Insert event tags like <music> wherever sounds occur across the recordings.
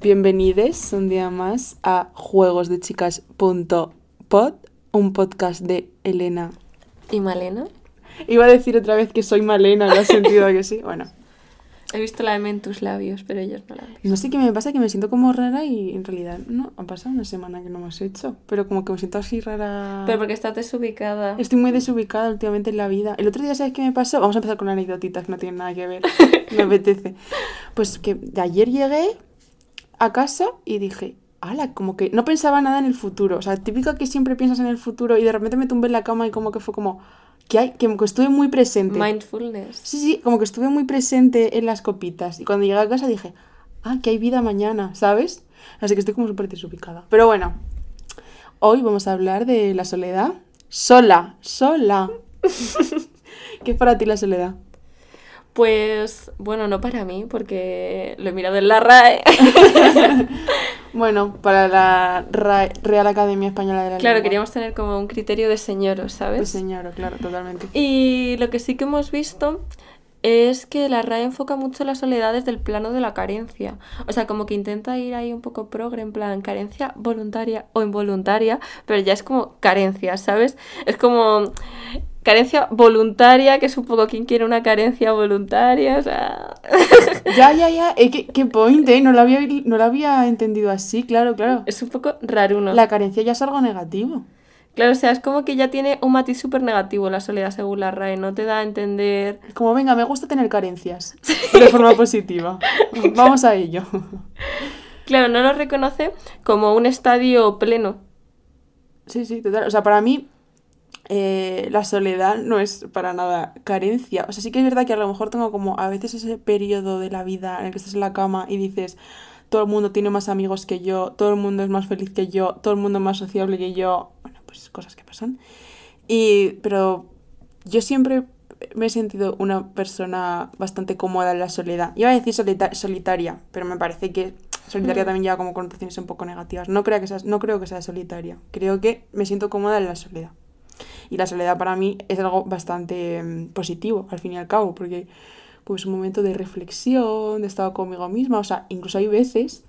Bienvenidos un día más a juegosdechicas.pod, un podcast de Elena. ¿Y Malena? Iba a decir otra vez que soy Malena, ¿lo has sentido que sí? Bueno. <laughs> He visto la M en tus labios, pero ellos no la han visto. No sé qué me pasa, que me siento como rara y en realidad no, ha pasado una semana que no me has hecho, pero como que me siento así rara. Pero porque estás desubicada. Estoy muy desubicada últimamente en la vida. El otro día, ¿sabes qué me pasó? Vamos a empezar con anécdotitas que no tienen nada que ver. <laughs> me apetece. Pues que de ayer llegué a casa y dije, ala, como que no pensaba nada en el futuro. O sea, típico que siempre piensas en el futuro y de repente me tumbé en la cama y como que fue como, que hay? Que estuve muy presente. Mindfulness. Sí, sí, como que estuve muy presente en las copitas. Y cuando llegué a casa dije, ah, que hay vida mañana, ¿sabes? Así que estoy como súper desubicada. Pero bueno, hoy vamos a hablar de la soledad. Sola, sola. <laughs> ¿Qué es para ti la soledad? Pues, bueno, no para mí, porque lo he mirado en la RAE. <laughs> bueno, para la RAE, Real Academia Española de la Claro, Lengua. queríamos tener como un criterio de señoro, ¿sabes? De señor, claro, totalmente. Y lo que sí que hemos visto es que la RAE enfoca mucho la soledad desde el plano de la carencia. O sea, como que intenta ir ahí un poco progre, en plan carencia voluntaria o involuntaria, pero ya es como carencia, ¿sabes? Es como carencia voluntaria, que es un poco quien quiere una carencia voluntaria, o sea... <laughs> Ya, ya, ya. Eh, ¿qué, qué point, eh? No lo, había, no lo había entendido así, claro, claro. Es un poco raruno. La carencia ya es algo negativo. Claro, o sea, es como que ya tiene un matiz súper negativo la soledad según la RAE, no te da a entender... Como, venga, me gusta tener carencias. <laughs> De forma positiva. Vamos a ello. Claro, no lo reconoce como un estadio pleno. Sí, sí, total. O sea, para mí eh, la soledad no es para nada carencia. O sea, sí que es verdad que a lo mejor tengo como a veces ese periodo de la vida en el que estás en la cama y dices, todo el mundo tiene más amigos que yo, todo el mundo es más feliz que yo, todo el mundo es más sociable que yo. Bueno, pues cosas que pasan. Y, pero yo siempre me he sentido una persona bastante cómoda en la soledad. Iba a decir solita solitaria, pero me parece que solitaria también lleva como connotaciones un poco negativas. No creo, que sea, no creo que sea solitaria. Creo que me siento cómoda en la soledad. Y la soledad para mí es algo bastante mm, positivo, al fin y al cabo, porque pues un momento de reflexión, de estar conmigo misma. O sea, incluso hay veces,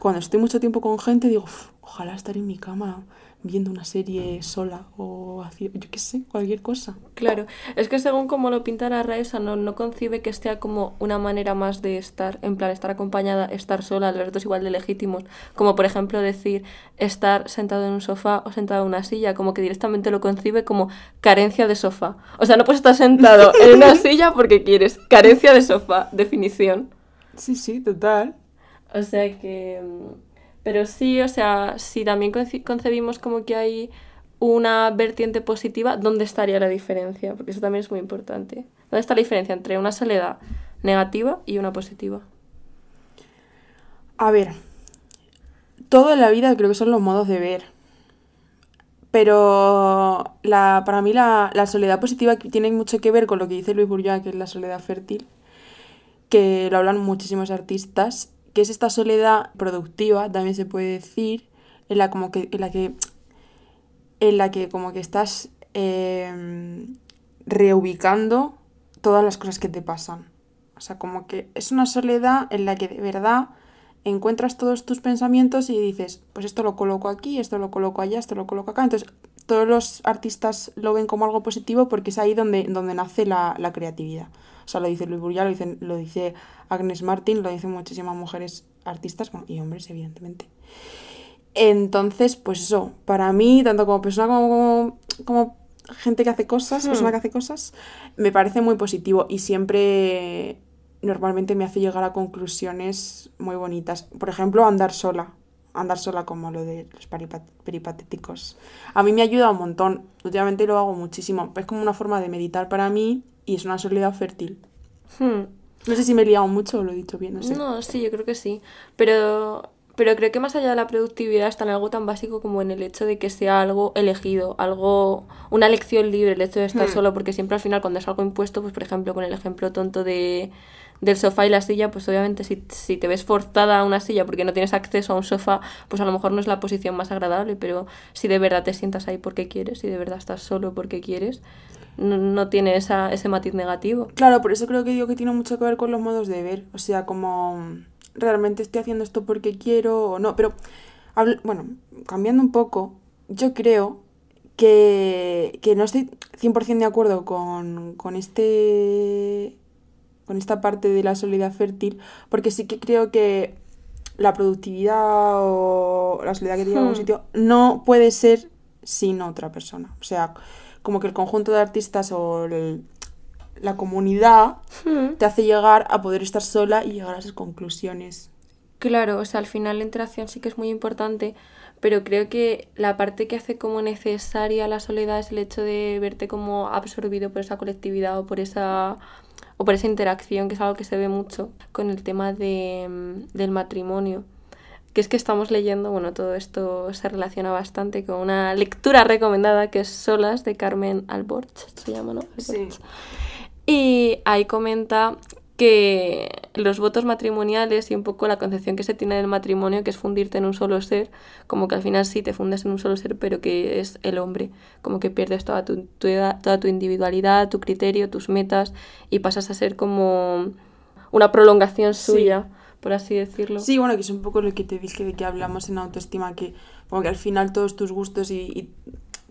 cuando estoy mucho tiempo con gente, digo, "Uf, ojalá estar en mi cama viendo una serie sola o haciendo, yo qué sé, cualquier cosa. Claro, es que según como lo pinta la RAE, o sea, no, no concibe que sea como una manera más de estar, en plan, estar acompañada, estar sola, los dos igual de legítimos, como por ejemplo decir estar sentado en un sofá o sentado en una silla, como que directamente lo concibe como carencia de sofá. O sea, no puedes estar sentado en una <laughs> silla porque quieres, carencia de sofá, definición. Sí, sí, total. O sea que... Pero sí, o sea, si también conce- concebimos como que hay una vertiente positiva, ¿dónde estaría la diferencia? Porque eso también es muy importante. ¿Dónde está la diferencia entre una soledad negativa y una positiva? A ver, todo en la vida creo que son los modos de ver. Pero la, para mí la, la soledad positiva tiene mucho que ver con lo que dice Luis Bourgeois, que es la soledad fértil, que lo hablan muchísimos artistas, que es esta soledad productiva, también se puede decir, en la, como que, en la que en la que como que estás eh, reubicando todas las cosas que te pasan. O sea, como que es una soledad en la que de verdad encuentras todos tus pensamientos y dices, pues esto lo coloco aquí, esto lo coloco allá, esto lo coloco acá. Entonces, todos los artistas lo ven como algo positivo porque es ahí donde, donde nace la, la creatividad. O sea, lo dice Luis Bourgeois, lo dice, lo dice Agnes Martin, lo dicen muchísimas mujeres artistas, bueno, y hombres, evidentemente. Entonces, pues eso, para mí, tanto como persona como, como, como gente que hace cosas, Hmm. persona que hace cosas, me parece muy positivo y siempre normalmente me hace llegar a conclusiones muy bonitas. Por ejemplo, andar sola. Andar sola como lo de los peripat- peripatéticos. A mí me ayuda un montón. Últimamente lo hago muchísimo. Es como una forma de meditar para mí y es una soledad fértil. Hmm. No sé si me he liado mucho o lo he dicho bien, no sé. No, sí, yo creo que sí. Pero, pero creo que más allá de la productividad está en algo tan básico como en el hecho de que sea algo elegido, algo, una elección libre, el hecho de estar Hmm. solo, porque siempre al final cuando es algo impuesto, pues por ejemplo con el ejemplo tonto de del sofá y la silla, pues obviamente si, si te ves forzada a una silla porque no tienes acceso a un sofá, pues a lo mejor no es la posición más agradable, pero si de verdad te sientas ahí porque quieres, si de verdad estás solo porque quieres, no, no tiene esa, ese matiz negativo. Claro, por eso creo que digo que tiene mucho que ver con los modos de ver. O sea, como realmente estoy haciendo esto porque quiero o no. Pero, bueno, cambiando un poco, yo creo que, que no estoy 100% de acuerdo con, con este con esta parte de la soledad fértil, porque sí que creo que la productividad o la soledad que a Hmm. algún sitio no puede ser sin otra persona. O sea, como que el conjunto de artistas o el- la comunidad Hmm. te hace llegar a poder estar sola y llegar a esas conclusiones. Claro, o sea, al final la interacción sí que es muy importante, pero creo que la parte que hace como necesaria la soledad es el hecho de verte como absorbido por esa colectividad o por esa o por esa interacción, que es algo que se ve mucho con el tema de, mm, del matrimonio. Que es que estamos leyendo, bueno, todo esto se relaciona bastante con una lectura recomendada que es Solas de Carmen Alborch, se llama, ¿no? Alborch. Y ahí comenta que los votos matrimoniales y un poco la concepción que se tiene del matrimonio, que es fundirte en un solo ser, como que al final sí te fundes en un solo ser, pero que es el hombre, como que pierdes toda tu, tu edad- toda tu individualidad, tu criterio, tus metas y pasas a ser como una prolongación Sí. suya, por así decirlo. Sí, bueno, que es un poco lo que te dije de que hablamos en autoestima, que como que al final todos tus gustos y, y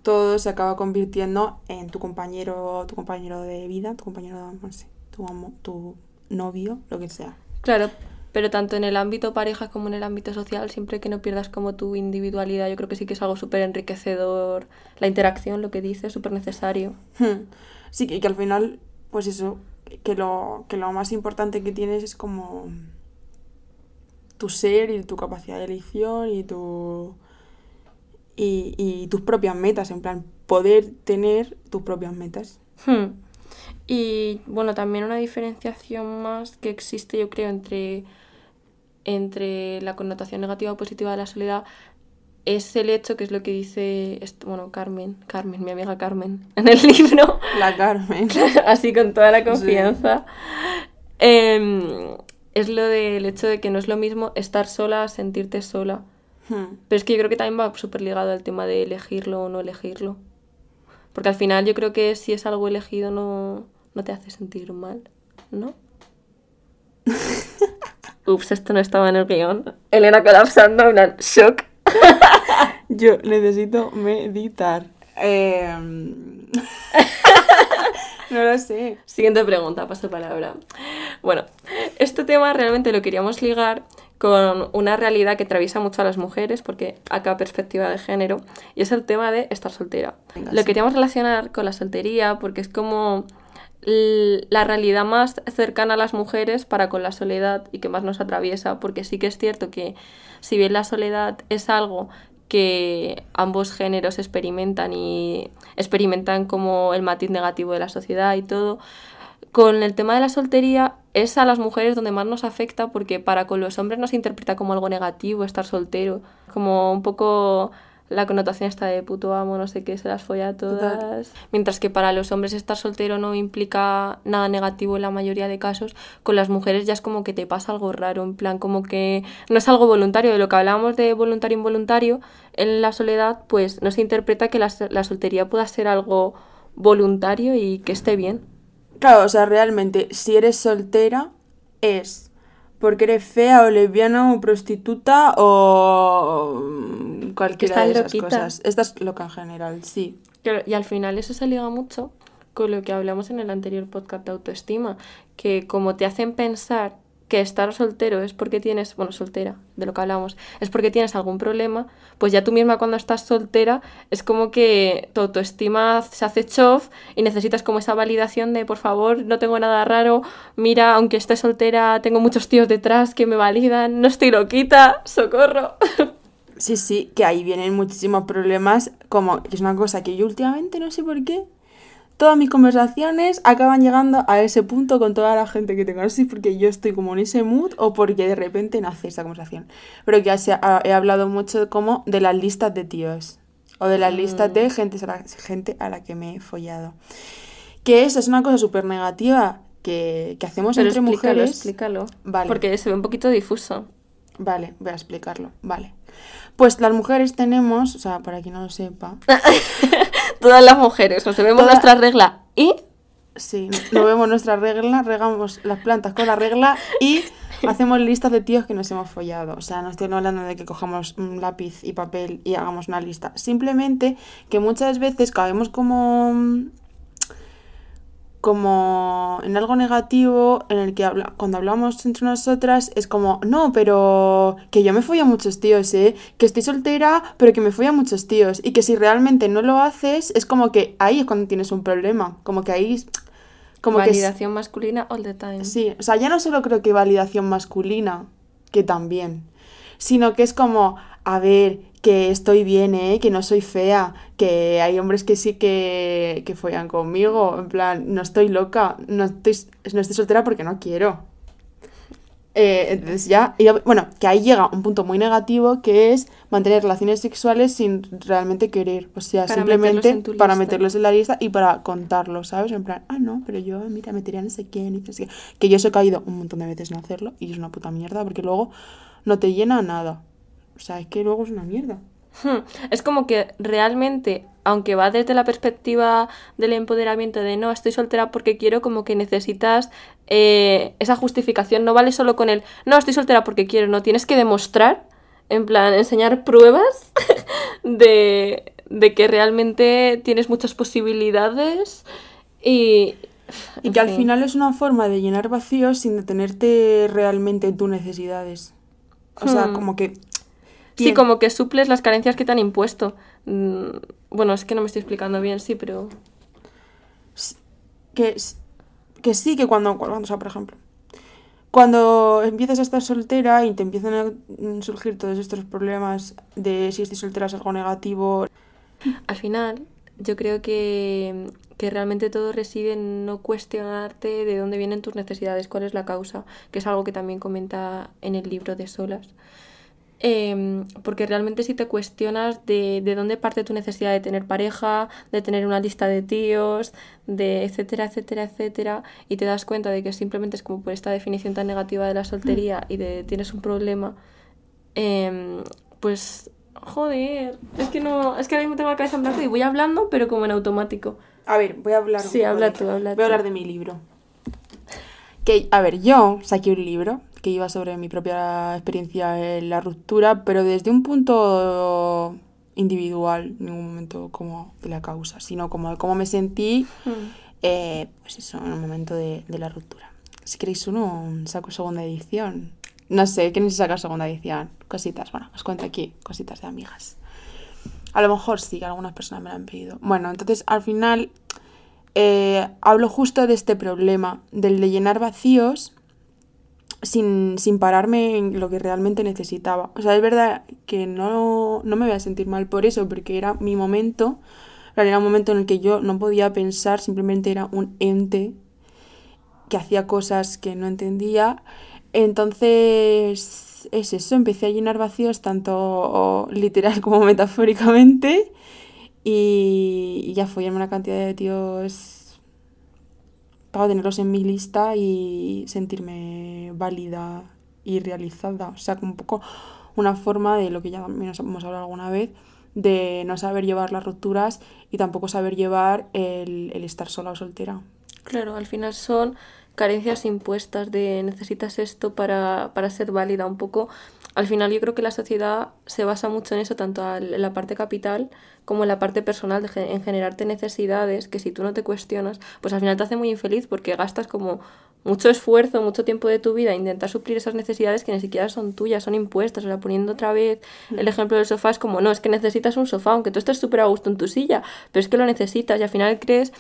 todo se acaba convirtiendo en tu compañero, tu compañero de vida, tu compañero, no sé, tu amo, tu novio, lo que sea. Claro, pero tanto en el ámbito pareja como en el ámbito social, siempre que no pierdas como tu individualidad, yo creo que sí que es algo súper enriquecedor. La interacción, lo que dices, súper necesario. Hmm. Sí, que, que al final, pues eso, que lo, que lo más importante que tienes es como tu ser y tu capacidad de elección y tu y, y tus propias metas, en plan, poder tener tus propias metas. Hmm. Y bueno, también una diferenciación más que existe, yo creo, entre, entre la connotación negativa o positiva de la soledad es el hecho, que es lo que dice, esto, bueno, Carmen, Carmen, mi amiga Carmen, <laughs> en el libro, La Carmen. <laughs> así con toda la confianza, em, es lo del hecho de que no es lo mismo estar sola a sentirte sola. Hmm. Pero es que yo creo que también va súper ligado al tema de elegirlo o no elegirlo. Porque al final yo creo que si es algo elegido no, no te hace sentir mal, ¿no? <laughs> Ups, esto no estaba en el guion. Elena colapsando, en shock. <laughs> Yo necesito meditar. Em, <laughs> no lo sé. Siguiente pregunta, paso palabra. Bueno, este tema realmente lo queríamos ligar con una realidad que atraviesa mucho a las mujeres, porque acá perspectiva de género, y es el tema de estar soltera. Venga, lo sí. queríamos relacionar con la soltería, porque es como la realidad más cercana a las mujeres para con la soledad y que más nos atraviesa, porque sí que es cierto que si bien la soledad es algo que ambos géneros experimentan y experimentan como el matiz negativo de la sociedad y todo, con el tema de la soltería es a las mujeres donde más nos afecta porque para con los hombres nos interpreta como algo negativo estar soltero, como un poco la connotación esta de puto amo, no sé qué, se las folla a todas. Total. Mientras que para los hombres estar soltero no implica nada negativo en la mayoría de casos, con las mujeres ya es como que te pasa algo raro, en plan como que no es algo voluntario, de lo que hablábamos de voluntario involuntario, en la soledad pues no se interpreta que la, la soltería pueda ser algo voluntario y que esté bien. Claro, o sea, realmente, si eres soltera, es porque eres fea o lesbiana o prostituta o mm, cualquiera Estás de esas loquita. cosas. Estás loca en general, sí. Claro, y al final eso se liga mucho con lo que hablamos en el anterior podcast de autoestima, que como te hacen pensar que estar soltero es porque tienes, bueno, soltera, de lo que hablamos, es porque tienes algún problema, pues ya tú misma cuando estás soltera es como que tu autoestima se hace chof y necesitas como esa validación de, por favor, no tengo nada raro, mira, aunque esté soltera, tengo muchos tíos detrás que me validan, no estoy loquita, socorro. <laughs> Sí, sí, que ahí vienen muchísimos problemas, como que es una cosa que yo últimamente no sé por qué. Todas mis conversaciones acaban llegando a ese punto con toda la gente que tengo. No sé si porque yo estoy como en ese mood o porque de repente nace esa conversación. Pero que ya se ha- he hablado mucho como de las listas de tíos. O de las listas de gente a, la, gente a la que me he follado. Que eso es una cosa súper negativa que, que hacemos Pero entre explícalo, mujeres. explícalo. Vale. Porque se ve un poquito difuso. Vale, voy a explicarlo. Vale. Pues las mujeres tenemos, o sea, para quien no lo sepa, <laughs> Todas las mujeres, nos vemos Toda- nuestra regla y sí, no vemos nuestra regla, regamos las plantas con la regla y <laughs> hacemos listas de tíos que nos hemos follado. O sea, no estoy hablando de que cojamos un lápiz y papel y hagamos una lista. Simplemente que muchas veces caemos como como en algo negativo en el que habla, cuando hablamos entre nosotras es como, no, pero que yo me fui a muchos tíos, ¿eh? Que estoy soltera, pero que me fui a muchos tíos. Y que si realmente no lo haces, es como que ahí es cuando tienes un problema. Como que ahí... Como validación masculina all the time. Sí, o sea, ya no solo creo que validación masculina, que también, sino que es como, a ver, que estoy bien, ¿eh? que no soy fea, que hay hombres que sí que, que follan conmigo, en plan, no estoy loca, no estoy, no estoy soltera porque no quiero. Eh, entonces ya, bueno, que ahí llega un punto muy negativo que es mantener relaciones sexuales sin realmente querer, o sea, simplemente para meterlos en la lista y para contarlos, ¿sabes? En plan, ah, no, pero yo, mira, metería no sé quién, y no sé qué. Que yo he caído un montón de veces en hacerlo y es una puta mierda porque luego no te llena nada. O sea, es que luego es una mierda. <laughs> Es como que realmente, aunque va desde la perspectiva del empoderamiento de no, estoy soltera porque quiero, como que necesitas eh, esa justificación. No vale solo con el no, estoy soltera porque quiero, no, tienes que demostrar, en plan, enseñar pruebas <laughs> de, de que realmente tienes muchas posibilidades y... Y que al final es una forma de llenar vacíos sin detenerte realmente en tus necesidades. O sea, hmm. como que Sí, como que suples las carencias que te han impuesto. Mm, bueno, es que no me estoy explicando bien, sí, pero... Que, que sí, que cuando, cuando, o sea, por ejemplo, cuando empiezas a estar soltera y te empiezan a surgir todos estos problemas de si estoy soltera es algo negativo. Al final, yo creo que, que, realmente todo reside en no cuestionarte de dónde vienen tus necesidades, cuál es la causa, que es algo que también comenta en el libro de Solas. Em, porque realmente si te cuestionas de, de, dónde parte tu necesidad de tener pareja, de tener una lista de tíos, de etcétera, etcétera, etcétera, y te das cuenta de que simplemente es como por esta definición tan negativa de la soltería y de tienes un problema, em, pues joder, es que no, es que ahora mismo tengo la cabeza en blanco y voy hablando, pero como en automático. A ver, voy a hablar. Sí, habla tú, habla Voy a hablar de mi libro. Que, a ver, yo saqué un libro que iba sobre mi propia experiencia en la ruptura, pero desde un punto individual, en ningún momento como de la causa, sino como de cómo me sentí, hmm. eh, pues eso, en el momento de, de, la ruptura. Si queréis uno, saco segunda edición. No sé, ¿quién se saca segunda edición? Cositas, bueno, os cuento aquí, cositas de amigas. A lo mejor sí, algunas personas me lo han pedido. Bueno, entonces al final eh, hablo justo de este problema, del de llenar vacíos sin, sin, pararme en lo que realmente necesitaba. O sea, es verdad que no, no me voy a sentir mal por eso, porque era mi momento, era un momento en el que yo no podía pensar, simplemente era un ente que hacía cosas que no entendía. Entonces, es eso, empecé a llenar vacíos tanto literal como <laughs> metafóricamente y, ya fui en una cantidad de tíos para tenerlos en mi lista y sentirme válida y realizada. O sea, como un poco una forma de lo que ya hemos hablado alguna vez, de no saber llevar las rupturas y tampoco saber llevar el, el estar sola o soltera. Claro, al final son carencias impuestas de necesitas esto para, para ser válida un poco al final yo creo que la sociedad se basa mucho en eso, tanto en la parte capital como en la parte personal, en generarte necesidades que si tú no te cuestionas, pues al final te hace muy infeliz porque gastas como mucho esfuerzo, mucho tiempo de tu vida a intentar suplir esas necesidades que ni siquiera son tuyas, son impuestas. O sea, poniendo otra vez el ejemplo del sofá, es como, no, es que necesitas un sofá, aunque tú estés súper a gusto en tu silla, pero es que lo necesitas y al final crees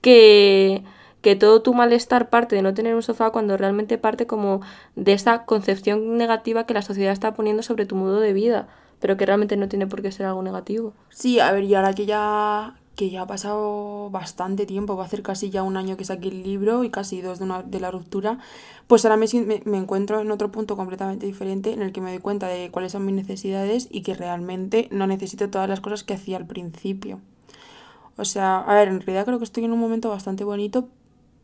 que que todo tu malestar parte de no tener un sofá cuando realmente parte como de esa concepción negativa que la sociedad está poniendo sobre tu modo de vida, pero que realmente no tiene por qué ser algo negativo. Sí, a ver, y ahora que ya que ya ha pasado bastante tiempo, va a ser casi ya un año que saqué el libro y casi dos de, una, de la ruptura, pues ahora me, me, encuentro en otro punto completamente diferente en el que me doy cuenta de cuáles son mis necesidades y que realmente no necesito todas las cosas que hacía al principio. O sea, a ver, en realidad creo que estoy en un momento bastante bonito,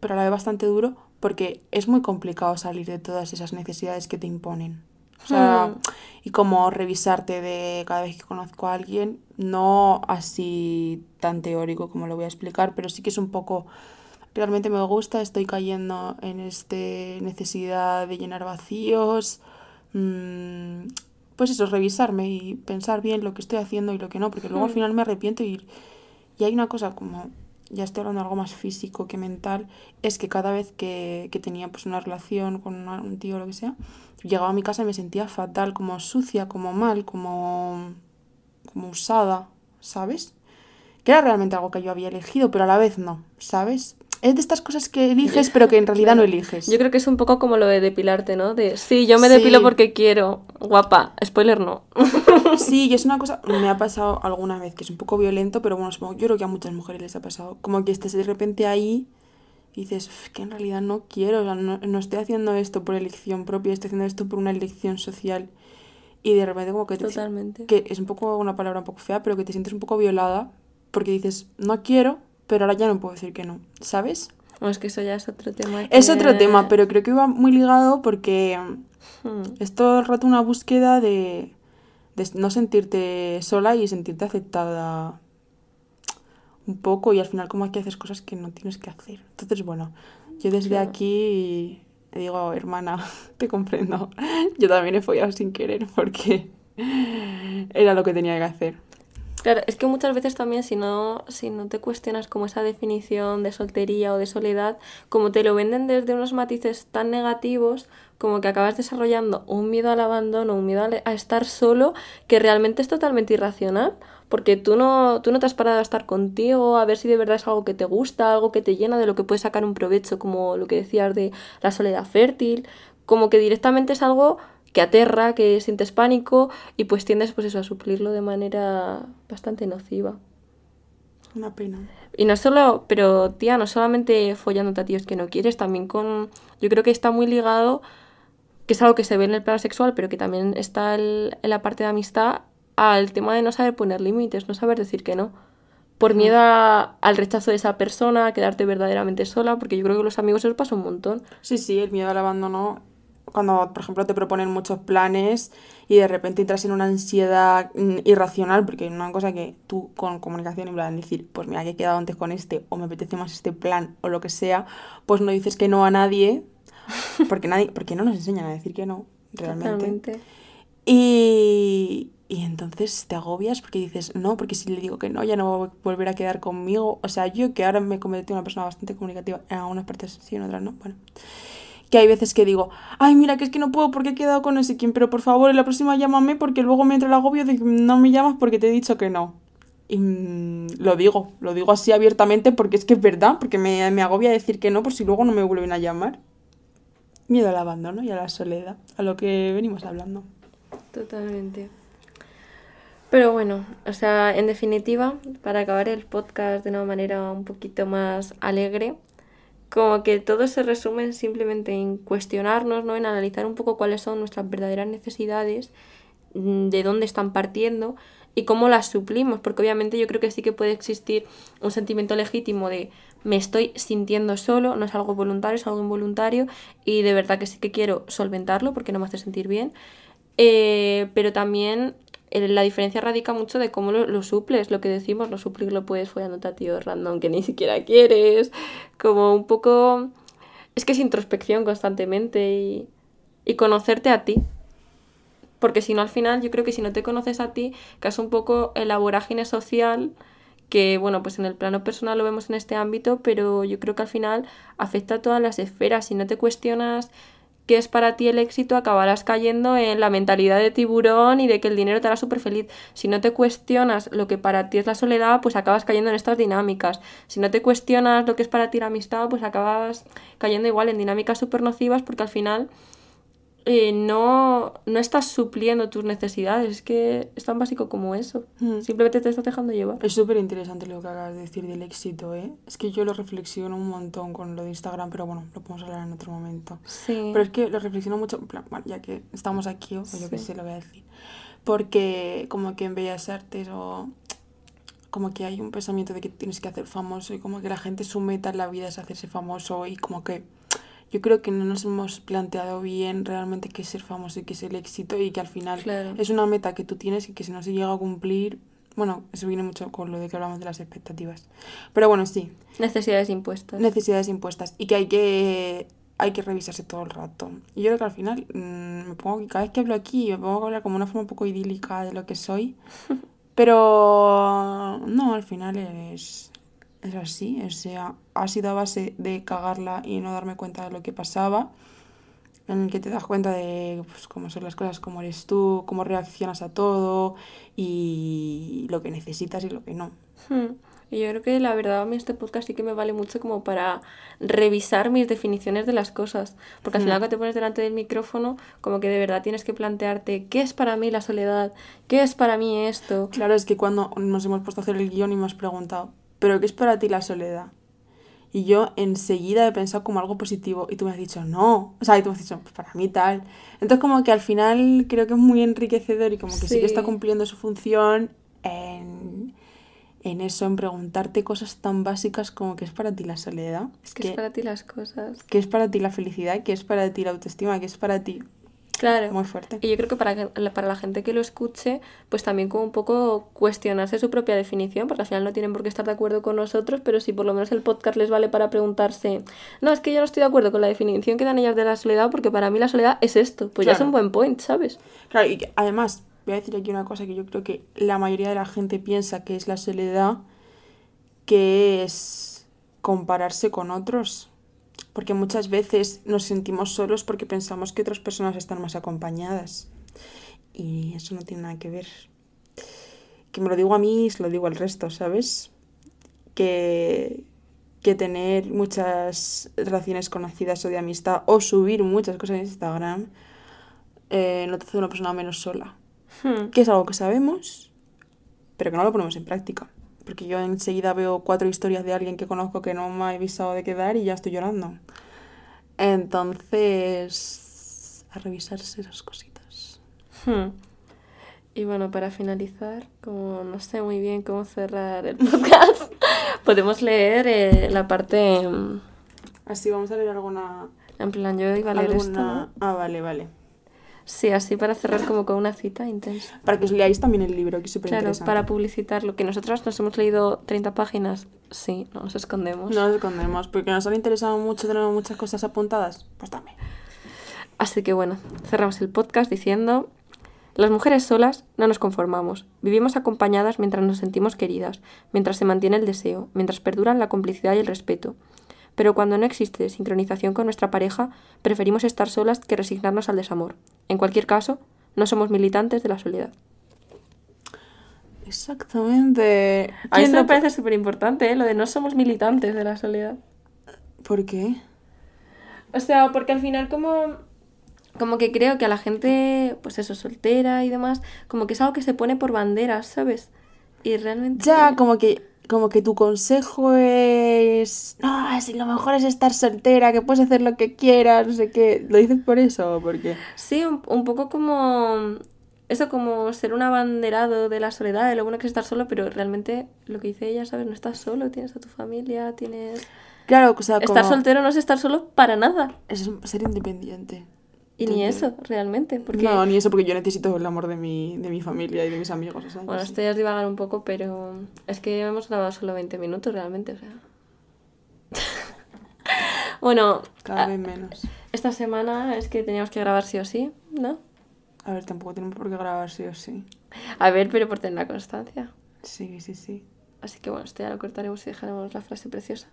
pero a la vez bastante duro porque es muy complicado salir de todas esas necesidades que te imponen. O sea, hmm. y como revisarte de cada vez que conozco a alguien, no así tan teórico como lo voy a explicar, pero sí que es un poco realmente me gusta, estoy cayendo en esta necesidad de llenar vacíos, mm, pues eso, revisarme y pensar bien lo que estoy haciendo y lo que no, porque luego al Hmm. final me arrepiento y, y hay una cosa como, ya estoy hablando de algo más físico que mental, es que cada vez que, que tenía pues una relación con un tío o lo que sea, llegaba a mi casa y me sentía fatal, como sucia, como mal, como, como usada, ¿sabes? Que era realmente algo que yo había elegido, pero a la vez no, ¿sabes? Es de estas cosas que eliges, pero que en realidad no eliges. Yo creo que es un poco como lo de depilarte, ¿no? De, sí, yo me Sí. depilo porque quiero. Guapa, spoiler no. <laughs> Sí, y es una cosa, me ha pasado alguna vez que es un poco violento, pero bueno, supongo- yo creo que a muchas mujeres les ha pasado. Como que estés de repente ahí y dices, "Uf, que en realidad no quiero, o sea, no, no estoy haciendo esto por elección propia, estoy haciendo esto por una elección social. Y de repente como que te, Totalmente. que es un poco una palabra un poco fea, pero que te sientes un poco violada porque dices, no quiero, pero ahora ya no puedo decir que no, ¿sabes? Bueno, es que eso ya es otro tema. Es otro tema, pero creo que va muy ligado porque Hmm. es todo el rato una búsqueda de, de no sentirte sola y sentirte aceptada un poco y al final como que haces cosas que no tienes que hacer. Entonces, bueno, yo desde Claro. aquí digo, hermana, <laughs> te comprendo. Yo también he follado sin querer porque <laughs> era lo que tenía que hacer. Claro, es que muchas veces también si no, si no te cuestionas como esa definición de soltería o de soledad, como te lo venden desde unos matices tan negativos, como que acabas desarrollando un miedo al abandono, un miedo a estar solo, que realmente es totalmente irracional, porque tú no, tú no te has parado a estar contigo, a ver si de verdad es algo que te gusta, algo que te llena, de lo que puedes sacar un provecho, como lo que decías de la soledad fértil, como que directamente es algo que aterra, que sientes pánico y pues tiendes pues eso a suplirlo de manera bastante nociva. Una pena. Y no solo, pero tía, no solamente follándote a tíos que no quieres, también con, yo creo que está muy ligado, que es algo que se ve en el plano sexual, pero que también está el- en la parte de amistad, al tema de no saber poner límites, no saber decir que no. Por miedo a- al rechazo de esa persona, a quedarte verdaderamente sola, porque yo creo que los amigos eso pasa un montón. Sí, sí, el miedo al abandono. Cuando, por ejemplo, te proponen muchos planes y de repente entras en una ansiedad mm, irracional, porque una cosa que tú con comunicación en plan decir, pues mira, que he quedado antes con este, o me apetece más este plan, o lo que sea, pues no dices que no a nadie, porque nadie, porque no nos enseñan a decir que no, realmente. Totalmente. Y, y entonces te agobias porque dices, no, porque si le digo que no, ya no va a volver a quedar conmigo. O sea, yo que ahora me he convertido en una persona bastante comunicativa, en algunas partes sí, en otras no, bueno. Que hay veces que digo, ay, mira, que es que no puedo porque he quedado con ese quien, pero por favor, en la próxima llámame porque luego me entra el agobio de que no me llamas porque te he dicho que no. Y mm, lo digo, lo digo así abiertamente porque es que es verdad, porque me, me agobia decir que no por si luego no me vuelven a llamar. Miedo al abandono y a la soledad, a lo que venimos hablando. Totalmente. Pero bueno, o sea, en definitiva, para acabar el podcast de una manera un poquito más alegre, como que todo se resume simplemente en cuestionarnos, ¿no? En analizar un poco cuáles son nuestras verdaderas necesidades, mm, de dónde están partiendo y cómo las suplimos, porque obviamente yo creo que sí que puede existir un sentimiento legítimo de me estoy sintiendo solo, no es algo voluntario, es algo involuntario y de verdad que sí que quiero solventarlo porque no me hace sentir bien, eh, pero también la diferencia radica mucho de cómo lo, lo suples, lo que decimos, no suplirlo puedes follándote a tíos random que ni siquiera quieres, como un poco... Es que es introspección constantemente y, y conocerte a ti. Porque si no, al final, yo creo que si no te conoces a ti, que es un poco en la social, que bueno, pues en el plano personal lo vemos en este ámbito, pero yo creo que al final afecta a todas las esferas. Si no te cuestionas qué es para ti el éxito, acabarás cayendo en la mentalidad de tiburón y de que el dinero te hará súper feliz. Si no te cuestionas lo que para ti es la soledad, pues acabas cayendo en estas dinámicas. Si no te cuestionas lo que es para ti la amistad, pues acabas cayendo igual en dinámicas súper nocivas porque al final eh, no, no estás supliendo tus necesidades. Es que es tan básico como eso. Mm. Simplemente te estás dejando llevar. Es súper interesante lo que acabas de decir del éxito, ¿eh? Es que yo lo reflexiono un montón con lo de Instagram, pero bueno, lo podemos hablar en otro momento. Sí. Pero es que lo reflexiono mucho, en plan, bueno, ya que estamos aquí, o yo que Sí. sé, lo voy a decir. Porque como que en Bellas Artes o como que hay un pensamiento de que tienes que hacer famoso y como que la gente su meta en la vida es hacerse famoso y como que yo creo que no nos hemos planteado bien realmente qué es ser famoso y qué es el éxito y que al final Claro. es una meta que tú tienes y que si no se llega a cumplir Bueno, eso viene mucho con lo de que hablamos de las expectativas. Pero bueno, sí, Necesidades impuestas. necesidades impuestas y que hay que hay que revisarse todo el rato. Y yo creo que al final mm, me pongo cada vez que hablo aquí me pongo a hablar como una forma un poco idílica de lo que soy. <laughs> Pero no, al final es es así, o sea, ha sido a base de cagarla y no darme cuenta de lo que pasaba, en el que te das cuenta de pues, cómo son las cosas, cómo eres tú, cómo reaccionas a todo y lo que necesitas y lo que no. Hmm. Y yo creo que la verdad a mí este podcast sí que me vale mucho como para revisar mis definiciones de las cosas. Porque al final Hmm. cuando te pones delante del micrófono, como que de verdad tienes que plantearte qué es para mí la soledad, qué es para mí esto. Claro, es que cuando nos hemos puesto a hacer el guion y me has preguntado, ¿pero qué es para ti la soledad? Y yo enseguida he pensado como algo positivo y tú me has dicho, no. O sea, y tú me has dicho, pues para mí tal. Entonces como que al final creo que es muy enriquecedor y como que sí, que está cumpliendo su función en, en eso, en preguntarte cosas tan básicas como qué es para ti la soledad, Es que qué, es para ti las cosas. qué es para ti la felicidad, qué es para ti la autoestima, qué es para ti... Claro. Muy fuerte. Y yo creo que para, que- para la gente que lo escuche, pues también como un poco cuestionarse su propia definición, porque al final no tienen por qué estar de acuerdo con nosotros, pero si por lo menos el podcast les vale para preguntarse, no, es que yo no estoy de acuerdo con la definición que dan ellas de la soledad, porque para mí la soledad es esto, pues ya es un buen point, ¿sabes? Claro, y además, voy a decir aquí una cosa que yo creo que la mayoría de la gente piensa que es la soledad, que es compararse con otros. Porque muchas veces nos sentimos solos porque pensamos que otras personas están más acompañadas. Y eso no tiene nada que ver. Que me lo digo a mí y se lo digo al resto, ¿sabes? Que, que tener muchas relaciones conocidas o de amistad o subir muchas cosas en Instagram eh, no te hace una persona menos sola. Hmm. Que es algo que sabemos, pero que no lo ponemos en práctica. Porque yo enseguida veo cuatro historias de alguien que conozco que no me ha avisado de quedar y ya estoy llorando. Entonces, a revisarse esas cositas. Hmm. Y bueno, para finalizar, como no sé muy bien cómo cerrar el <laughs> podcast, podemos leer eh, la parte... mm, Así, vamos a leer alguna... En plan, yo iba a leer esto, alguna... ¿no? Ah, vale, vale. Sí, así para cerrar como con una cita intensa. Para que os leáis también el libro, que es súper Claro, para publicitarlo. Que nosotras nos hemos leído 30 páginas. Sí, no nos escondemos. No nos escondemos, porque nos han interesado mucho, tenemos muchas cosas apuntadas. Pues también. Así que bueno, cerramos el podcast diciendo... Las mujeres solas no nos conformamos. Vivimos acompañadas mientras nos sentimos queridas, mientras se mantiene el deseo, mientras perduran la complicidad y el respeto. Pero cuando no existe sincronización con nuestra pareja, preferimos estar solas que resignarnos al desamor. En cualquier caso, no somos militantes de la soledad. Exactamente. A mí ¿Quién esto no me parece súper importante, ¿eh? lo de no somos militantes de la soledad. ¿Por qué? O sea, porque al final como, como que creo que a la gente, pues eso, soltera y demás, como que es algo que se pone por banderas, ¿sabes? Y realmente... Ya, como que, como que tu consejo es. No, si lo mejor es estar soltera, que puedes hacer lo que quieras, no sé qué. ¿Lo dices por eso o por qué? Sí, un, un poco como... Eso como ser un abanderado de la soledad, de lo bueno que es estar solo, pero realmente lo que dice ella, ¿sabes? No estás solo, tienes a tu familia, tienes... Claro, o sea, como. Estar soltero no es estar solo para nada. Es ser independiente. Y ni eso, realmente, porque... No, ni eso, porque yo necesito el amor de mi, de mi familia y de mis amigos. o sea, Bueno, sí. esto ya es divagar un poco, pero es que hemos grabado solo 20 minutos realmente, o sea. <laughs> bueno, Cada a- vez menos. esta semana es que teníamos que grabar sí o sí, ¿no? A ver, tampoco tenemos por qué grabar sí o sí. A ver, pero por tener la constancia. Sí, sí, sí. Así que bueno, esto ya lo cortaremos y dejaremos la frase preciosa.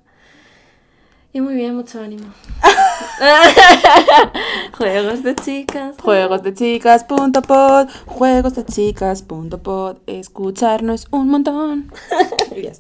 Y muy bien, mucho ánimo. <laughs> <laughs> Juegos de chicas. Juegos de chicas.pod, juegos de chicas.pod, escucharnos un montón. <laughs> y ya está.